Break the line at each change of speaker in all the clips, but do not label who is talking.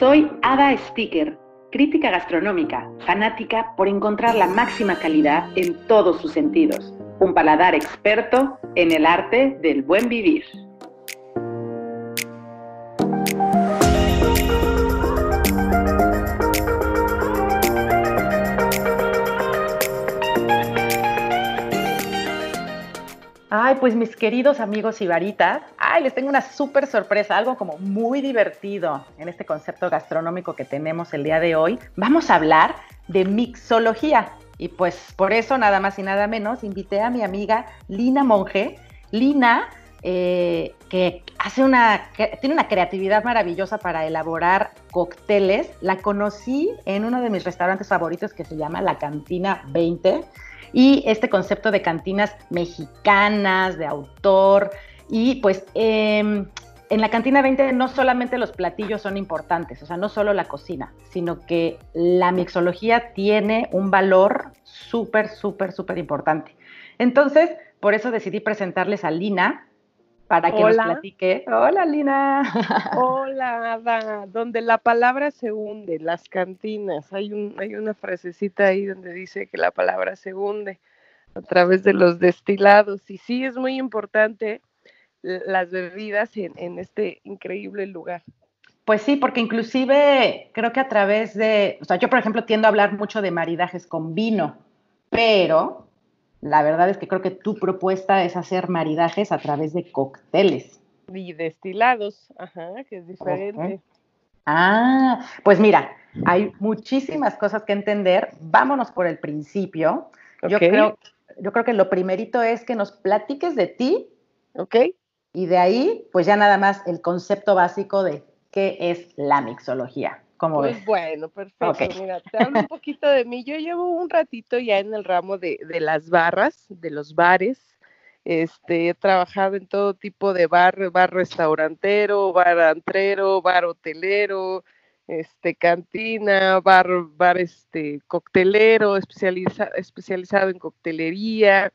Soy Ada Sticker, crítica gastronómica, fanática por encontrar la máxima calidad en todos sus sentidos. Un paladar experto en el arte del buen vivir.
Ay, pues mis queridos amigos ibaritas, ay, les tengo una súper sorpresa, algo como muy divertido en este concepto gastronómico que tenemos el día de hoy. Vamos a hablar de mixología. Y pues por eso, nada más y nada menos, invité a mi amiga Lina Monge. Lina, eh, que hace una, que tiene una creatividad maravillosa para elaborar cócteles. La conocí en uno de mis restaurantes favoritos que se llama La Cantina 20 y este concepto de cantinas mexicanas, de autor, y pues em, en la cantina 20 no solamente los platillos son importantes, o sea, no solo la cocina, sino que la mixología tiene un valor súper, súper, súper importante. Entonces, por eso decidí presentarles a Lina, para que nos platique. Hola, Lina.
Hola, Ada. Donde la palabra se hunde, las cantinas. Hay, un, hay una frasecita ahí donde dice que la palabra se hunde a través de los destilados. Y sí, es muy importante las bebidas en, en este increíble lugar.
Pues sí, porque inclusive creo que a través de, o sea, yo por ejemplo tiendo a hablar mucho de maridajes con vino, pero la verdad es que creo que tu propuesta es hacer maridajes a través de cócteles.
Y destilados, ajá, que es diferente.
Ah, pues mira, hay muchísimas cosas que entender. Vámonos por el principio. Yo, creo, yo creo que lo primerito es que nos platiques de ti.
Ok.
Y de ahí, pues ya nada más el concepto básico de qué es la mixología. ¿Cómo
pues bueno, perfecto. Mira, te hablo un poquito de mí. Yo llevo un ratito ya en el ramo de, de las barras, de los bares. Este, he trabajado en todo tipo de bar, bar restaurantero, bar antrero, bar hotelero, este, cantina, bar, bar este, coctelero, especializa, especializado en coctelería,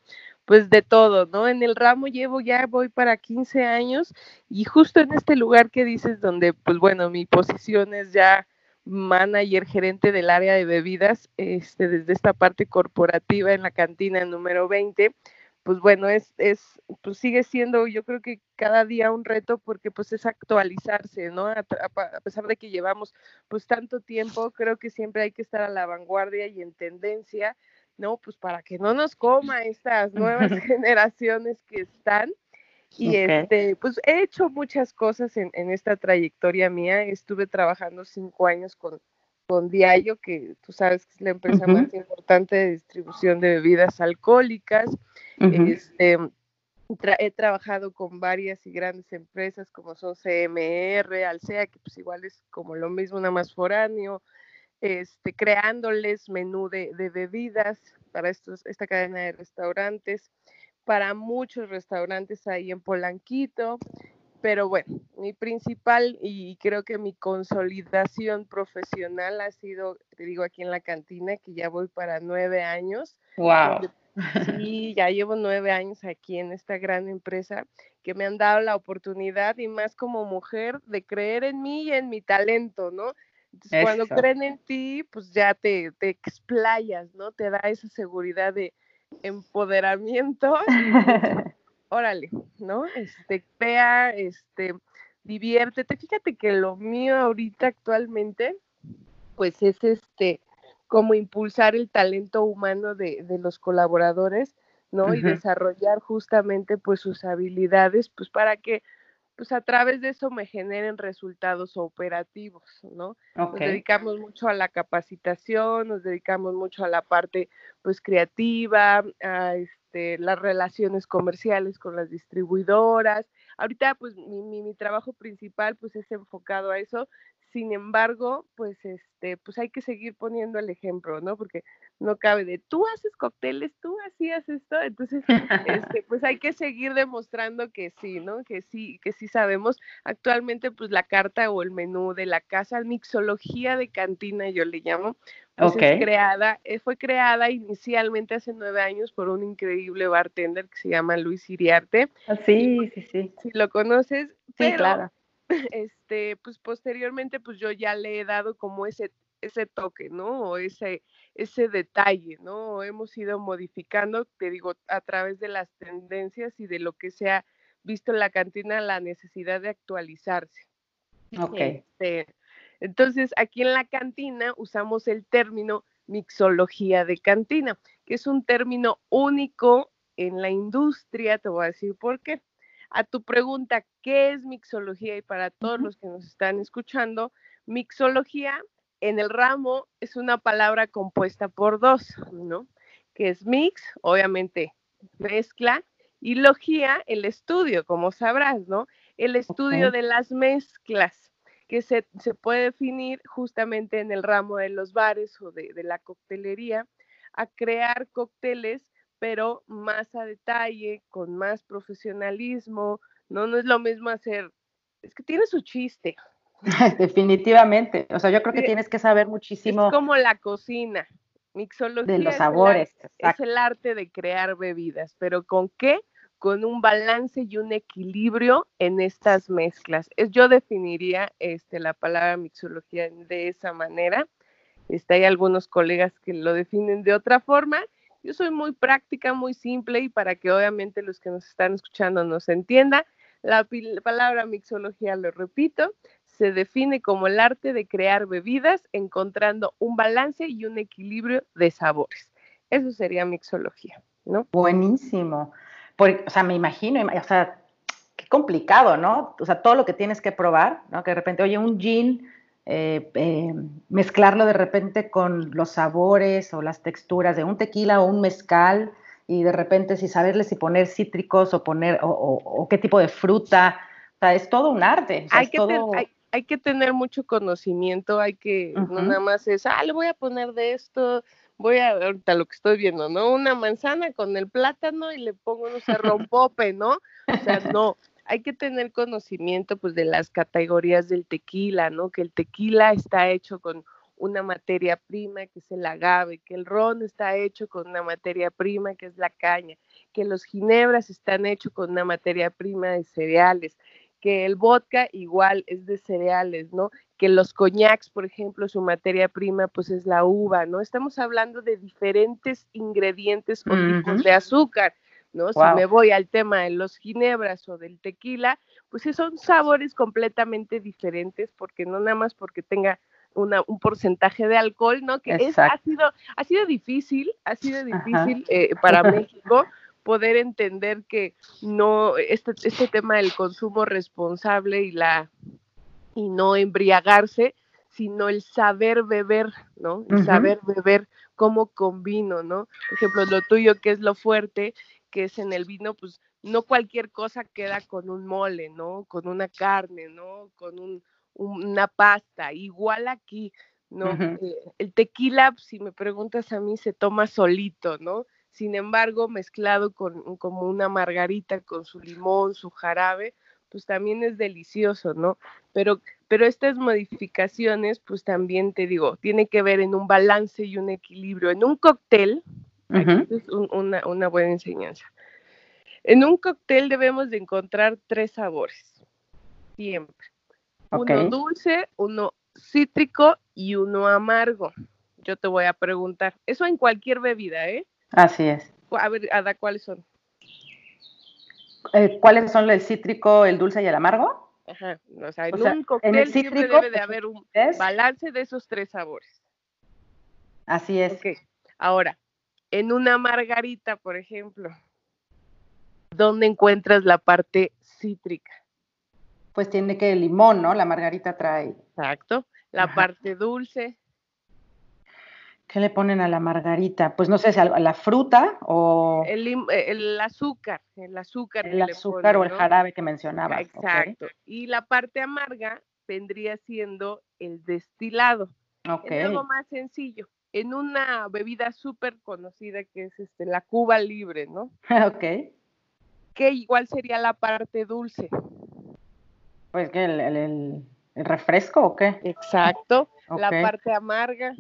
pues de todo, ¿no? En el ramo llevo ya, voy para 15 años y justo en este lugar que dices donde, pues bueno, mi posición es ya manager gerente del área de bebidas, este, desde esta parte corporativa en la cantina número 20, pues bueno, es, es, pues sigue siendo yo creo que cada día un reto porque pues es actualizarse, ¿no? A, pesar de que llevamos pues tanto tiempo, creo que siempre hay que estar a la vanguardia y en tendencia, ¿no? Pues para que no nos coma estas nuevas generaciones que están y este, pues he hecho muchas cosas en, esta trayectoria mía. Estuve trabajando cinco años con, con Diallo, que tú sabes que es la empresa más importante de distribución de bebidas alcohólicas. este, he trabajado con varias y grandes empresas como son CMR, Alsea, que pues igual es como lo mismo, nada más foráneo, este, creándoles menú de, de bebidas para estos, esta cadena de restaurantes para muchos restaurantes ahí en Polanquito, pero bueno, mi principal y creo que mi consolidación profesional ha sido, te digo, aquí en la cantina, que ya voy para nueve años.
¡Wow!
Sí, ya llevo nueve años aquí en esta gran empresa que me han dado la oportunidad y más como mujer de creer en mí y en mi talento, ¿no? Entonces, cuando creen en ti, pues ya te, te explayas, ¿no? Te da esa seguridad de, empoderamiento. órale, ¿no? Este, crea, este, diviértete. Fíjate que lo mío ahorita actualmente, pues es este, como impulsar el talento humano de, de los colaboradores, ¿no? Y desarrollar justamente pues sus habilidades, pues para que pues a través de eso me generen resultados operativos, ¿no? Nos dedicamos mucho a la capacitación, nos dedicamos mucho a la parte pues creativa, a este, las relaciones comerciales con las distribuidoras. Ahorita pues mi, mi, mi trabajo principal pues es enfocado a eso, sin embargo, pues este, pues hay que seguir poniendo el ejemplo, ¿no? Porque no cabe de tú haces cócteles, tú hacías esto, entonces este, pues hay que seguir demostrando que sí, ¿no? Que sí, que sí sabemos. Actualmente, pues la carta o el menú de la casa, mixología de cantina, yo le llamo, pues es creada, eh, fue creada inicialmente hace nueve años por un increíble bartender que se llama Luis Iriarte.
Ah, sí, sí, sí.
Si lo conoces,
sí, claro
este, pues posteriormente, pues yo ya le he dado como ese, ese toque, ¿no? O ese, ese detalle, ¿no? Hemos ido modificando, te digo, a través de las tendencias y de lo que se ha visto en la cantina, la necesidad de actualizarse.
Ok.
Este, entonces, aquí en la cantina usamos el término mixología de cantina, que es un término único en la industria, te voy a decir por qué. A tu pregunta, ¿qué es mixología? Y para todos los que nos están escuchando, mixología en el ramo es una palabra compuesta por dos, ¿no? Que es mix, obviamente mezcla, y logía, el estudio, como sabrás, ¿no? El estudio de las mezclas, que se, se, puede definir justamente en el ramo de los bares o de, de la coctelería, a crear cócteles pero más a detalle, con más profesionalismo, ¿no? No es lo mismo hacer, es que tiene su chiste.
Definitivamente, o sea, yo creo que tienes que saber muchísimo.
Es como la cocina, mixología.
De los sabores.
Es el, es el arte de crear bebidas, pero ¿con qué? Con un balance y un equilibrio en estas mezclas. Es, yo definiría este, la palabra mixología de esa manera. Este, hay algunos colegas que lo definen de otra forma, yo soy muy práctica, muy simple y para que obviamente los que nos están escuchando nos entiendan, la, la palabra mixología, lo repito, se define como el arte de crear bebidas encontrando un balance y un equilibrio de sabores. Eso sería mixología, ¿no?
Buenísimo. Por, o sea, me imagino, o sea, qué complicado, ¿no? O sea, todo lo que tienes que probar, ¿no? Que de repente, oye, un gin eh, eh, mezclarlo de repente con los sabores o las texturas de un tequila o un mezcal y de repente si saberle si poner cítricos o poner o, o, o qué tipo de fruta, o sea, es todo un arte. O sea,
hay, que todo... ten, hay, hay, que tener mucho conocimiento, hay que, uh -huh. no nada más es, ah, le voy a poner de esto, voy a, ahorita lo que estoy viendo, ¿no? Una manzana con el plátano y le pongo, no sé, rompope, ¿no? O sea, no, hay que tener conocimiento pues de las categorías del tequila, ¿no? Que el tequila está hecho con una materia prima que es el agave, que el ron está hecho con una materia prima que es la caña, que los ginebras están hechos con una materia prima de cereales, que el vodka igual es de cereales, ¿no? Que los coñacs, por ejemplo, su materia prima pues es la uva, ¿no? Estamos hablando de diferentes ingredientes o uh -huh. tipos de azúcar. ¿No? Wow. Si me voy al tema de los ginebras o del tequila, pues son sabores completamente diferentes, porque no nada más porque tenga una, un porcentaje de alcohol, ¿no? Que es, ha, sido, ha sido difícil, ha sido difícil eh, para México poder entender que no, este, este tema del consumo responsable y la y no embriagarse, sino el saber beber, ¿no? El uh -huh. saber beber cómo combino, ¿no? Por ejemplo, lo tuyo que es lo fuerte, que es en el vino, pues no cualquier cosa queda con un mole, ¿no? Con una carne, ¿no? Con un, una pasta. Igual aquí, ¿no? Uh -huh. eh, el tequila, si me preguntas a mí, se toma solito, ¿no? Sin embargo, mezclado con como una margarita, con su limón, su jarabe, pues también es delicioso, ¿no? Pero, pero estas modificaciones, pues también te digo, tiene que ver en un balance y un equilibrio. En un cóctel, Uh -huh. es un, una, una, buena enseñanza. En un cóctel debemos de encontrar tres sabores, siempre. Okay. Uno dulce, uno cítrico y uno amargo. Yo te voy a preguntar, eso en cualquier bebida, ¿eh?
Así es.
A ver, Ada, ¿cuáles son?
Eh, ¿Cuáles son el cítrico, el dulce y el amargo?
Ajá, o sea, en o sea, un cóctel en el cítrico, siempre debe de haber un balance de esos tres sabores.
Así es.
Ahora, en una margarita, por ejemplo, ¿dónde encuentras la parte cítrica?
Pues tiene que el limón, ¿no? La margarita trae.
Exacto. La Ajá. parte dulce.
¿Qué le ponen a la margarita? Pues no sé, a la fruta o...
El, el azúcar, el azúcar.
El azúcar ponen, o el jarabe que mencionaba.
Exacto. Okay. Y la parte amarga vendría siendo el destilado.
Ok.
Es algo más sencillo en una bebida súper conocida que es este, la Cuba Libre, ¿no?
ok.
Que igual sería la parte dulce.
Pues que el, el, el, refresco o qué?
Exacto. Okay. La parte amarga.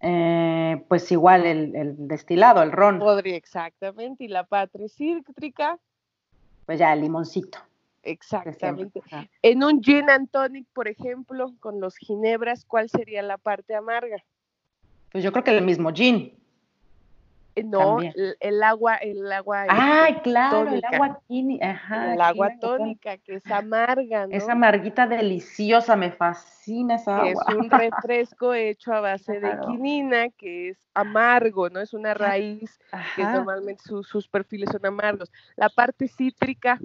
Eh, pues igual el, el, destilado, el ron.
Podría, exactamente. Y la parte cítrica.
Pues ya el limoncito.
Exactamente. En un gin and tonic, por ejemplo, con los ginebras, ¿cuál sería la parte amarga?
Pues yo creo que el mismo gin.
Eh, no, el, agua, el agua.
Ay, claro, el agua Ajá,
el agua tónica, que es amarga, ¿no?
Esa amarguita deliciosa, me fascina esa agua.
Es un refresco hecho a base de quinina, que es amargo, ¿no? Es una raíz que normalmente sus perfiles son amargos. La parte cítrica,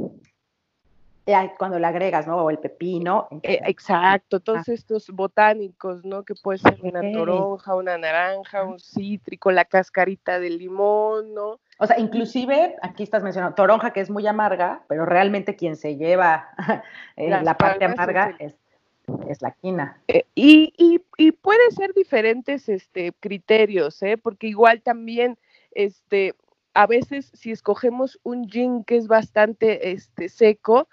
cuando le agregas, ¿no? O el pepino.
Eh, exacto, todos estos botánicos, ¿no? Que puede ser una toronja, una naranja, un cítrico, la cascarita de limón, ¿no?
O sea, inclusive, aquí estás mencionando toronja, que es muy amarga, pero realmente quien se lleva eh, la parte amarga es, es, la quina.
Eh, y, y, y, puede ser diferentes este, criterios, ¿eh? Porque igual también, este, a veces si escogemos un gin que es bastante este, seco,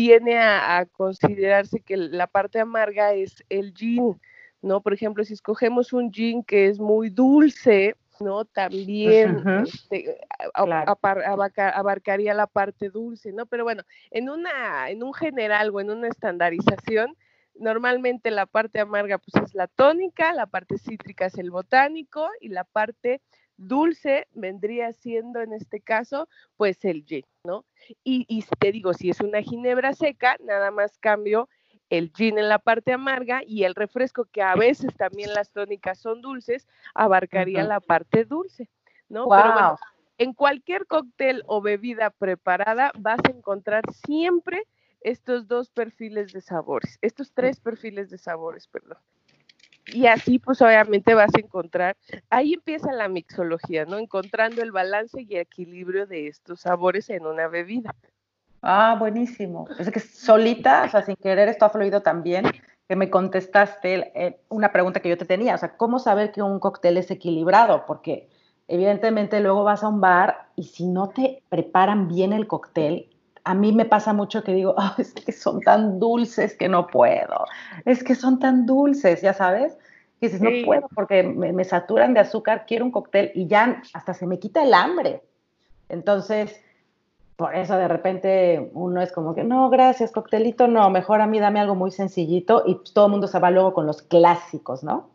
viene a, considerarse que la parte amarga es el gin, ¿no? Por ejemplo, si escogemos un gin que es muy dulce, ¿no? También este, abarcaría la parte dulce, ¿no? Pero bueno, en una, en un general o en una estandarización, normalmente la parte amarga pues es la tónica, la parte cítrica es el botánico y la parte dulce vendría siendo en este caso pues el gin, ¿no? Y, y te digo, si es una ginebra seca, nada más cambio el gin en la parte amarga y el refresco, que a veces también las tónicas son dulces, abarcaría la parte dulce, ¿no? Pero bueno, en cualquier cóctel o bebida preparada vas a encontrar siempre estos dos perfiles de sabores, estos tres perfiles de sabores, perdón. Y así pues obviamente vas a encontrar, ahí empieza la mixología, ¿no? Encontrando el balance y equilibrio de estos sabores en una bebida.
Ah, buenísimo. Es que solita, o sea, sin querer esto ha fluido también, que me contestaste eh, una pregunta que yo te tenía, o sea, ¿cómo saber que un cóctel es equilibrado? Porque evidentemente luego vas a un bar y si no te preparan bien el cóctel, a mí me pasa mucho que digo, es que son tan dulces que no puedo, es que son tan dulces, ya sabes, que dices, no puedo porque me, saturan de azúcar, quiero un cóctel y ya hasta se me quita el hambre. Entonces, por eso de repente uno es como que, no, gracias, coctelito, no, mejor a mí dame algo muy sencillito y todo el mundo se va luego con los clásicos, ¿no?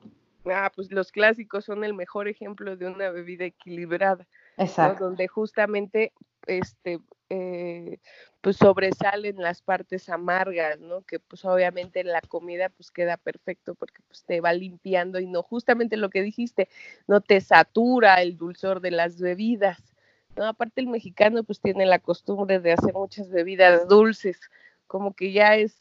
Ah, pues los clásicos son el mejor ejemplo de una bebida equilibrada. Exacto. Donde justamente este, eh, pues sobresalen las partes amargas, ¿no? Que pues obviamente en la comida pues queda perfecto porque pues te va limpiando y no, justamente lo que dijiste, no te satura el dulzor de las bebidas, ¿no? Aparte el mexicano pues tiene la costumbre de hacer muchas bebidas dulces, como que ya es,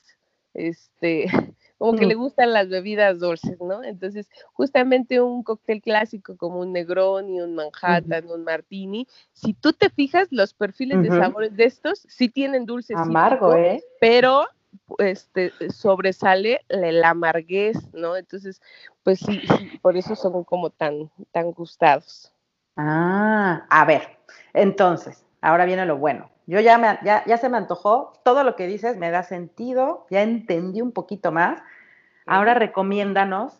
este, como que le gustan las bebidas dulces, ¿no? Entonces, justamente un cóctel clásico como un Negroni, un Manhattan, un Martini, si tú te fijas, los perfiles de sabores de estos sí tienen dulces.
Amargo, ¿eh?
Pero este sobresale la amarguez, ¿no? Entonces, pues sí, por eso son como tan, tan gustados.
Ah, a ver, entonces, ahora viene lo bueno. Yo ya, me, ya, ya se me antojó, todo lo que dices me da sentido, ya entendí un poquito más. Ahora recomiéndanos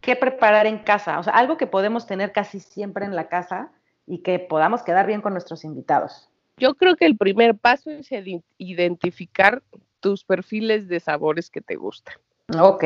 qué preparar en casa, o sea, algo que podemos tener casi siempre en la casa y que podamos quedar bien con nuestros invitados.
Yo creo que el primer paso es identificar tus perfiles de sabores que te gustan.
Ok.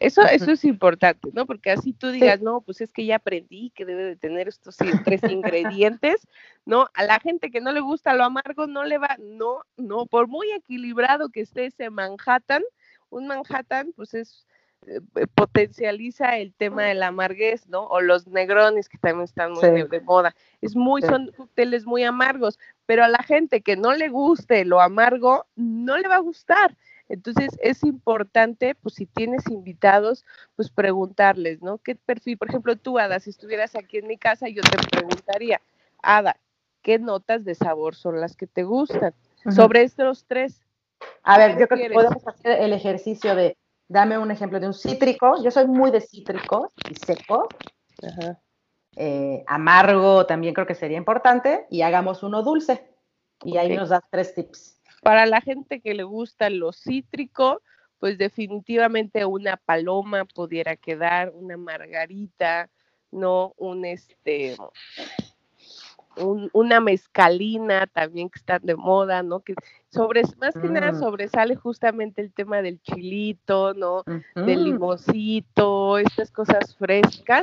Eso, eso es importante, ¿no? Porque así tú digas, no, pues es que ya aprendí que debe de tener estos tres ingredientes, ¿no? A la gente que no le gusta lo amargo no le va, no, no, por muy equilibrado que esté ese Manhattan, un Manhattan, pues es, eh, potencializa el tema de la amarguez, ¿no? O los negrones que también están muy de, moda. Es muy, son cócteles muy amargos, pero a la gente que no le guste lo amargo, no le va a gustar. Entonces es importante, pues si tienes invitados, pues preguntarles, ¿no? ¿Qué perfil? Por ejemplo, tú, Ada, si estuvieras aquí en mi casa, yo te preguntaría, Ada, ¿qué notas de sabor son las que te gustan? Sobre estos tres.
A ver, yo creo que podemos hacer el ejercicio de, dame un ejemplo de un cítrico. Yo soy muy de cítricos y secos. Eh, amargo también creo que sería importante. Y hagamos uno dulce. Y ahí nos das tres tips.
Para la gente que le gusta lo cítrico, pues definitivamente una paloma pudiera quedar, una margarita, ¿no? Un este, una mezcalina también que está de moda, ¿no? Que sobre, más que nada mm. sobresale justamente el tema del chilito, ¿no? Del limoncito, estas cosas frescas.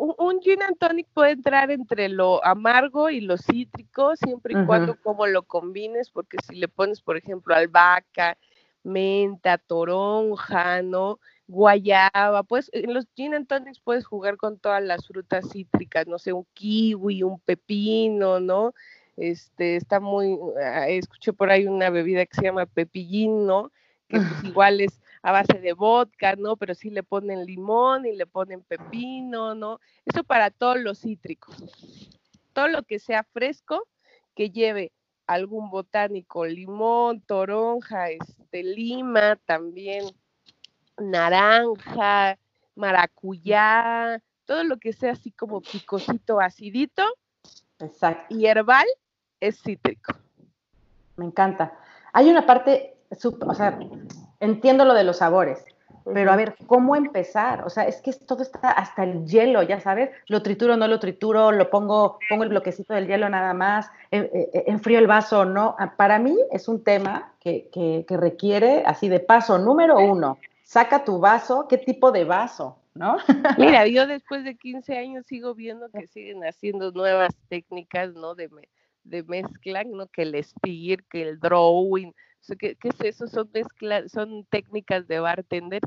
Un, gin and tonic puede entrar entre lo amargo y lo cítrico, siempre y cuando como lo combines, porque si le pones, por ejemplo, albahaca, menta, toronja, ¿no? guayaba, pues en los gin and tonics puedes jugar con todas las frutas cítricas, no sé, un kiwi, un pepino, ¿no? Este, está muy, ah, escuché por ahí una bebida que se llama pepillín, ¿no? Que pues igual es a base de vodka, ¿no? Pero sí le ponen limón y le ponen pepino, ¿no? Eso para todos los cítricos. Todo lo que sea fresco, que lleve algún botánico, limón, toronja, este, lima también, naranja, maracuyá, todo lo que sea así como picosito, acidito.
Exacto.
Y herbal es cítrico.
Me encanta. Hay una parte, o sea, entiendo lo de los sabores, pero a ver, ¿cómo empezar? O sea, es que todo está hasta el hielo, ya sabes, lo trituro, no lo trituro, lo pongo, pongo el bloquecito del hielo nada más, enfrío el vaso, ¿no? Ah, para mí es un tema que, que requiere así de paso número uno, saca tu vaso, ¿qué tipo de vaso? ¿No?
Mira, yo después de 15 años sigo viendo que siguen haciendo nuevas técnicas, ¿no? De, de mezcla, ¿no? Que el spear, que el drawing, ¿qué, ¿qué, es eso? Son mezclas, son técnicas de bartender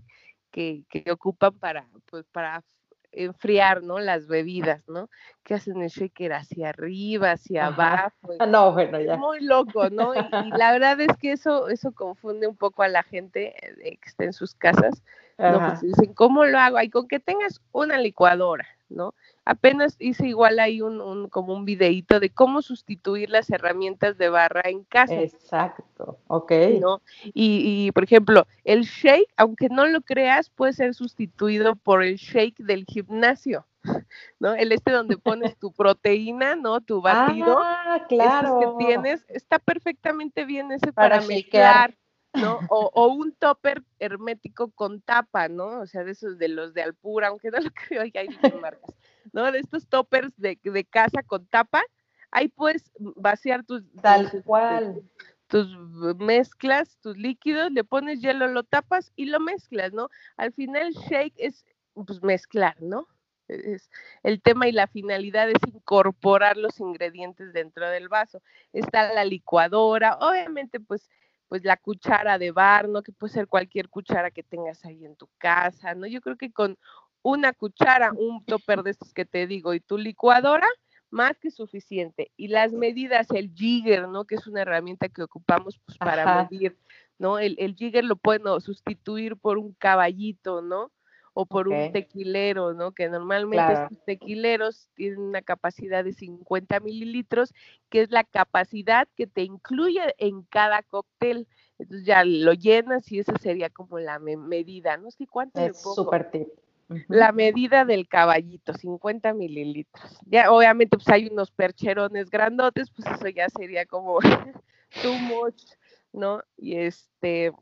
que, que ocupan para, pues, para enfriar, ¿no? Las bebidas, ¿no? Que hacen el shaker hacia arriba, hacia abajo.
Ah, no, bueno, ya.
Muy loco, ¿no? Y, la verdad es que eso, eso confunde un poco a la gente eh, que está en sus casas, ¿no? Pues dicen, ¿cómo lo hago? Ay, con que tengas una licuadora, ¿no? Apenas hice igual ahí un, como un videíto de cómo sustituir las herramientas de barra en casa.
Exacto, ok.
¿no? Y, y, por ejemplo, el shake, aunque no lo creas, puede ser sustituido por el shake del gimnasio, ¿no? El este donde pones tu proteína, ¿no? Tu batido.
Ah, claro.
que tienes, está perfectamente bien ese para, para mezclar. ¿No? O, o, un topper hermético con tapa, ¿no? O sea, de esos de los de Alpura, aunque no lo creo, ya hay marcas, ¿no? De estos toppers de, de casa con tapa, ahí puedes vaciar tus...
Tal cual.
Tus mezclas, tus líquidos, le pones hielo, lo tapas y lo mezclas, ¿no? Al final shake es pues mezclar, ¿no? Es, el tema y la finalidad es incorporar los ingredientes dentro del vaso. Está la licuadora, obviamente pues pues la cuchara de bar, ¿no? Que puede ser cualquier cuchara que tengas ahí en tu casa, ¿no? Yo creo que con una cuchara, un topper de estos que te digo y tu licuadora, más que suficiente. Y las medidas, el jigger, ¿no? Que es una herramienta que ocupamos pues, para medir, ¿no? El, el jigger lo pueden sustituir por un caballito, ¿no? O por un tequilero, ¿no? Que normalmente estos tequileros tienen una capacidad de 50 mililitros, que es la capacidad que te incluye en cada cóctel. Entonces ya lo llenas y esa sería como la medida, ¿no? sé cuánto
es súper tip.
La medida del caballito, 50 mililitros. Ya obviamente pues hay unos percherones grandotes, pues eso ya sería como too much, ¿no? Y este,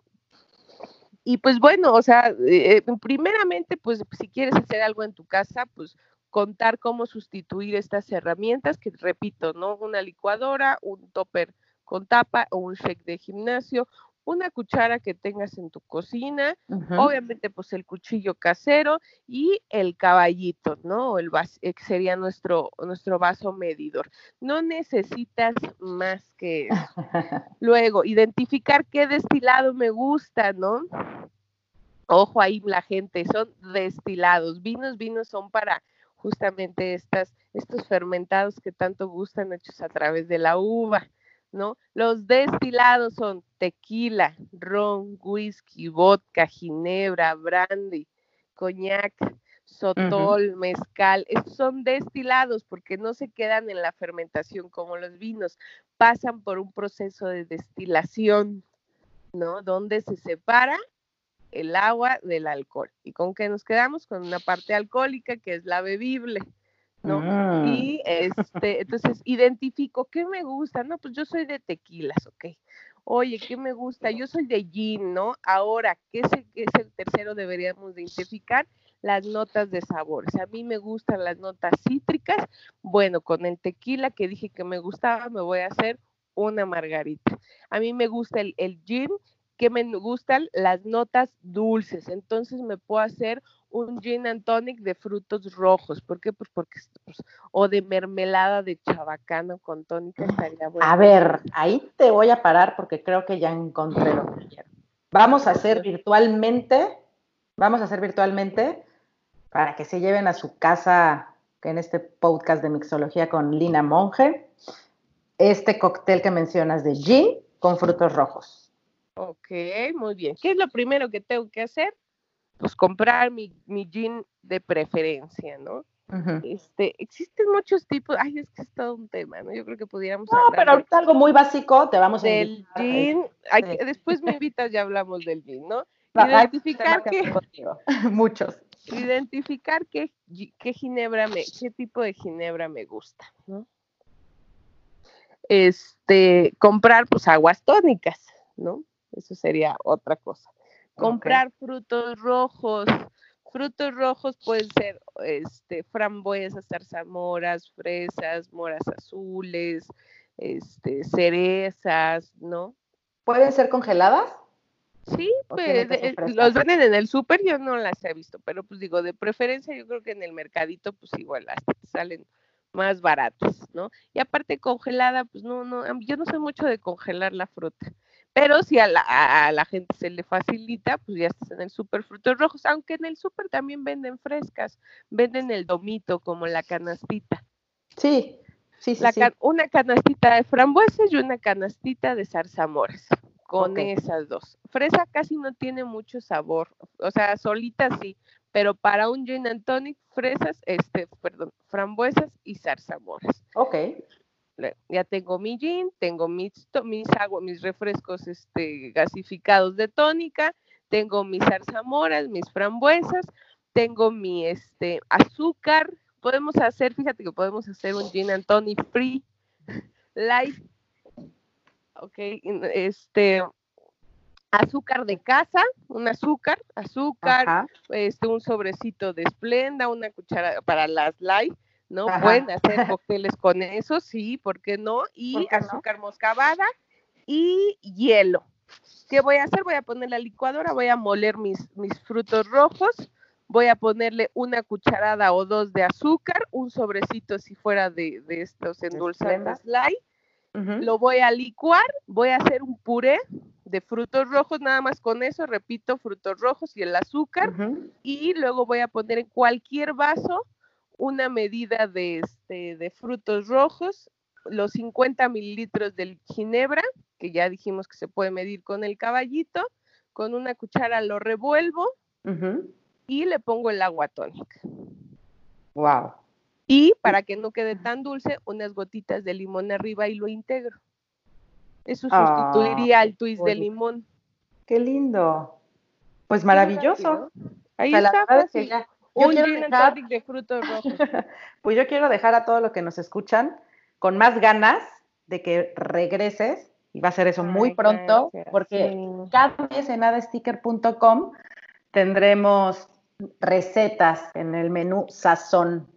y pues bueno, o sea, eh, primeramente, pues si quieres hacer algo en tu casa, pues contar cómo sustituir estas herramientas, que repito, ¿no? Una licuadora, un topper con tapa o un shake de gimnasio, una cuchara que tengas en tu cocina, obviamente pues el cuchillo casero y el caballito, ¿no? El eh, que sería nuestro, nuestro vaso medidor. No necesitas más que eso. Luego, identificar qué destilado me gusta, ¿no? Ojo ahí la gente, son destilados. Vinos, vinos son para justamente estas, estos fermentados que tanto gustan hechos a través de la uva. ¿no? Los destilados son tequila, ron, whisky, vodka, ginebra, brandy, coñac, sotol, mezcal. Estos son destilados porque no se quedan en la fermentación como los vinos, pasan por un proceso de destilación, ¿no? Donde se separa el agua del alcohol. ¿Y con qué nos quedamos? Con una parte alcohólica que es la bebible. ¿no? Ah. Y este, entonces identifico qué me gusta, no, pues yo soy de tequilas, ok. Oye, ¿qué me gusta? Yo soy de gin, ¿no? Ahora, ¿qué es el, es el tercero deberíamos identificar? las notas de sabores. A mí me gustan las notas cítricas. Bueno, con el tequila que dije que me gustaba, me voy a hacer una margarita. A mí me gusta el, el gin, que me gustan las notas dulces. Entonces me puedo hacer un gin and tonic de frutos rojos. ¿Por qué? Pues porque, pues, o de mermelada de chabacano con tónica estaría bueno.
A ver, ahí te voy a parar porque creo que ya encontré lo que quiero. Vamos a hacer virtualmente, vamos a hacer virtualmente para que se lleven a su casa en este podcast de mixología con Lina Monge, este cóctel que mencionas de gin con frutos rojos.
Ok, muy bien. ¿Qué es lo primero que tengo que hacer? Pues comprar mi, mi gin de preferencia, ¿no? este, existen muchos tipos, ay, es que es todo un tema, ¿no? Yo creo que pudiéramos
No, pero ahorita algo muy básico, te vamos a
Del gin, después me invitas, ya hablamos del gin, ¿no? Identificar que...
Muchos.
Identificar qué, qué ginebra me, qué tipo de ginebra me gusta, ¿no? Este, comprar pues aguas tónicas, ¿no? Eso sería otra cosa. Comprar frutos rojos. Frutos rojos pueden ser este, frambuesas, zarzamoras, fresas, moras azules, este, cerezas, ¿no?
¿Pueden ser congeladas?
Sí, pues los venden en el súper, yo no las he visto, pero pues digo, de preferencia yo creo que en el mercadito pues igual hasta salen más baratas, ¿no? Y aparte congelada, pues no, no, yo no sé mucho de congelar la fruta. Pero si a la, gente se le facilita, pues ya estás en el súper frutos rojos, aunque en el súper también venden frescas, venden el domito como la canastita.
Sí, sí, sí,
Una canastita de frambuesas y una canastita de zarzamoras, con esas dos. Fresa casi no tiene mucho sabor, o sea, solita sí, pero para un gin and tonic, fresas, este, perdón, frambuesas y zarzamoras.
Ok
ya tengo mi gin, tengo mis, mis aguas, mis refrescos este, gasificados de tónica, tengo mis zarzamoras, mis frambuesas, tengo mi este, azúcar. Podemos hacer, fíjate que podemos hacer un gin and tonic free, light. Ok, este, azúcar de casa, un azúcar, azúcar, este, un sobrecito de esplenda, una cuchara para las light ¿no? Pueden hacer cócteles con eso, sí, ¿por qué no? Y azúcar moscabada y hielo. ¿Qué voy a hacer? Voy a poner la licuadora, voy a moler mis, mis frutos rojos, voy a ponerle una cucharada o dos de azúcar, un sobrecito si fuera de, de estos endulzantes light, lo voy a licuar, voy a hacer un puré de frutos rojos, nada más con eso, repito, frutos rojos y el azúcar, y luego voy a poner en cualquier vaso una medida de, este, de frutos rojos, los 50 mililitros del ginebra, que ya dijimos que se puede medir con el caballito, con una cuchara lo revuelvo y le pongo el agua tónica.
Wow.
Y para que no quede tan dulce, unas gotitas de limón arriba y lo integro. Eso sustituiría al twist de limón.
Qué lindo. Pues maravilloso.
Ahí está. Un de frutos rojos.
pues yo quiero dejar a todos los que nos escuchan con más ganas de que regreses y va a ser eso muy pronto porque cada vez en adesticker.com tendremos recetas en el menú sazón.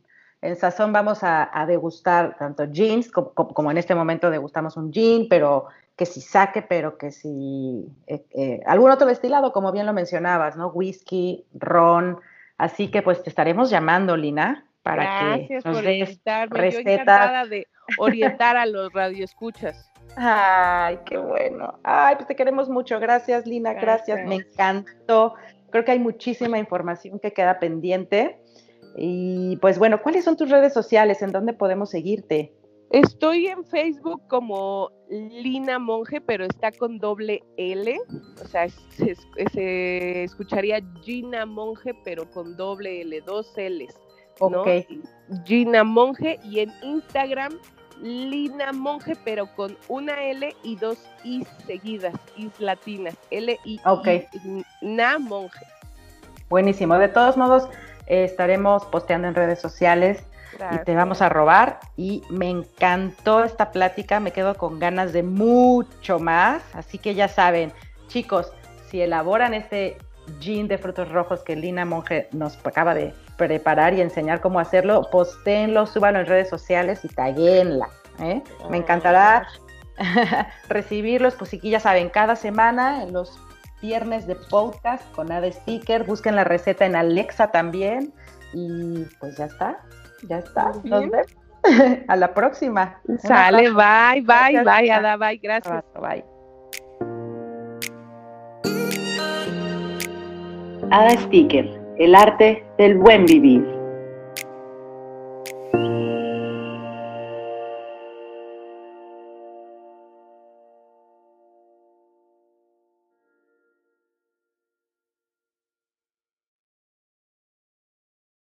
En sazón vamos a, degustar tanto jeans como, en este momento degustamos un gin, pero que si saque, pero que si eh, eh, algún otro destilado, como bien lo mencionabas, ¿no? Whisky, ron, Así que pues te estaremos llamando, Lina, para que nos por des recetas.
de orientar a los radioescuchas.
Ay, qué bueno. Ay, pues te queremos mucho. Gracias, Lina. Gracias. Me encantó. Creo que hay muchísima información que queda pendiente. Y pues bueno, ¿cuáles son tus redes sociales? ¿En dónde podemos seguirte?
Estoy en Facebook como Lina Monje, pero está con doble L. O sea, se, escucharía Gina Monje, pero con doble L, dos L's. Ok. Gina Monje y en Instagram Lina Monje, pero con una L y dos I seguidas, Is latinas. L I,
okay.
Na Monje.
Buenísimo. De todos modos, eh, estaremos posteando en redes sociales y te vamos a robar. Y me encantó esta plática, me quedo con ganas de mucho más. Así que ya saben, chicos, si elaboran este gin de frutos rojos que Lina Monge nos acaba de preparar y enseñar cómo hacerlo, postéenlo, súbanlo en redes sociales y taguenla. ¿eh? Me encantará recibirlos, pues sí, ya saben, cada semana en los viernes de podcast con Ada Sticker, busquen la receta en Alexa también y pues ya está, ya está. Nos vemos. A la próxima.
Sale, bye, bye, bye, Ada, bye, gracias.
Bye.
Ada Sticker, el arte del buen vivir.